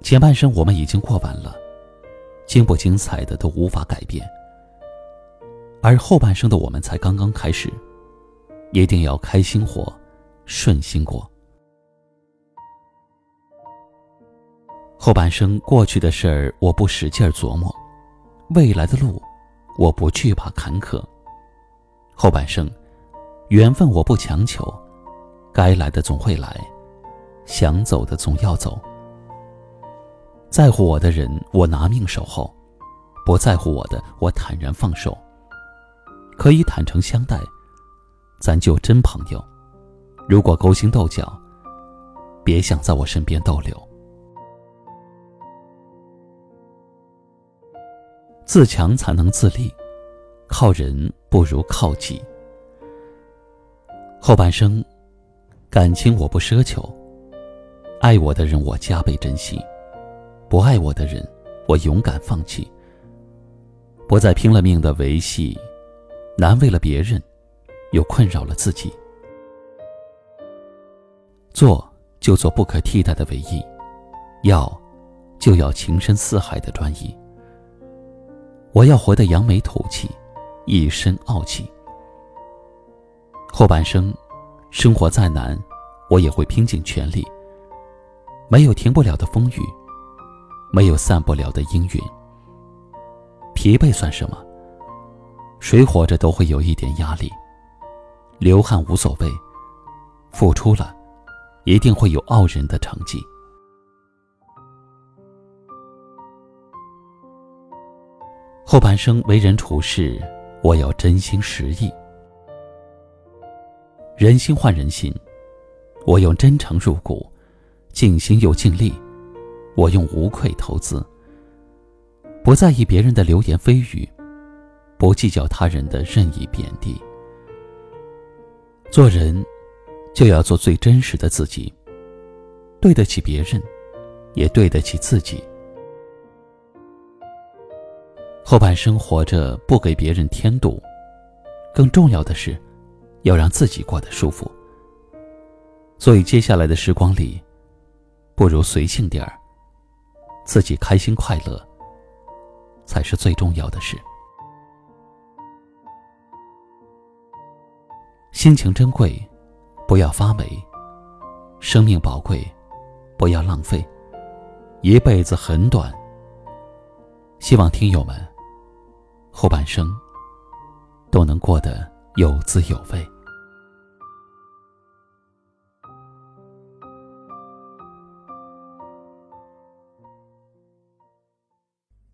前半生我们已经过完了，精不精彩的都无法改变，而后半生的我们才刚刚开始，一定要开心活，顺心过。后半生过去的事儿我不使劲琢磨，未来的路我不惧怕坎坷。后半生，缘分我不强求，该来的总会来，想走的总要走。在乎我的人，我拿命守候；不在乎我的，我坦然放手。可以坦诚相待，咱就真朋友。如果勾心斗角，别想在我身边逗留。自强才能自立，靠人不如靠己。后半生，感情我不奢求，爱我的人我加倍珍惜。不爱我的人，我勇敢放弃。不再拼了命的维系，难为了别人，又困扰了自己。做就做不可替代的唯一，要就要情深似海的专一。我要活得扬眉吐气，一身傲气。后半生，生活再难，我也会拼尽全力。没有停不了的风雨。没有散不了的阴云，疲惫算什么？谁活着都会有一点压力，流汗无所谓，付出了，一定会有傲人的成绩。后半生为人处事，我要真心实意。人心换人心，我用真诚入股，尽心又尽力。我用无愧投资，不在意别人的流言蜚语，不计较他人的任意贬低。做人，就要做最真实的自己，对得起别人，也对得起自己。后半生活着，不给别人添堵，更重要的是，要让自己过得舒服。所以，接下来的时光里，不如随性点儿。自己开心快乐，才是最重要的事。心情珍贵，不要发霉；生命宝贵，不要浪费。一辈子很短，希望听友们后半生都能过得有滋有味。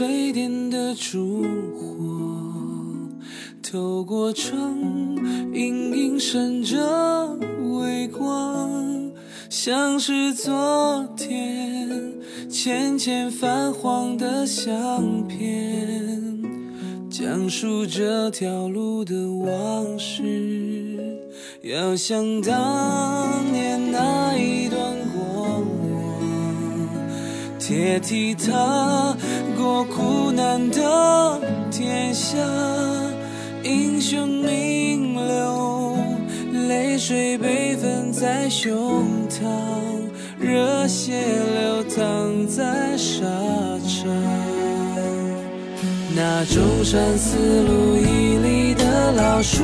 是谁点的烛火？透过窗，隐隐闪着微光，像是昨天浅浅泛黄的相片，讲述这条路的往事，要想当年那一段过往。铁蹄踏过苦难的天下，英雄名流，泪水被分在胸膛，热血流淌在沙场。那中山四路一里的老树，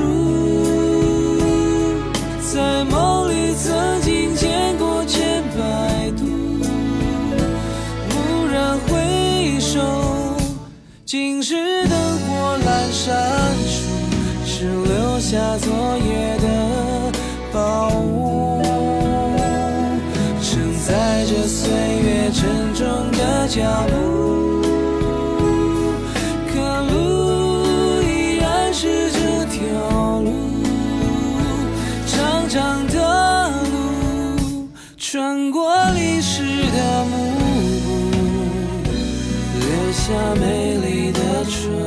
在梦里曾火阑珊处，只留下昨夜的宝物，承载着岁月沉重的脚步。可路依然是这条路，长长的路穿过历史的幕布，留下美丽的传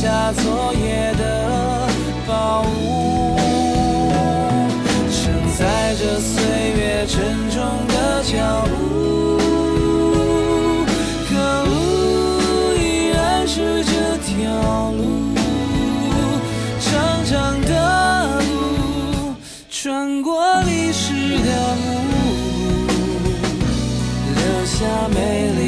下昨夜的宝物承载着岁月沉重的脚步可路依然是这条路长长的路穿过历史的路留下美丽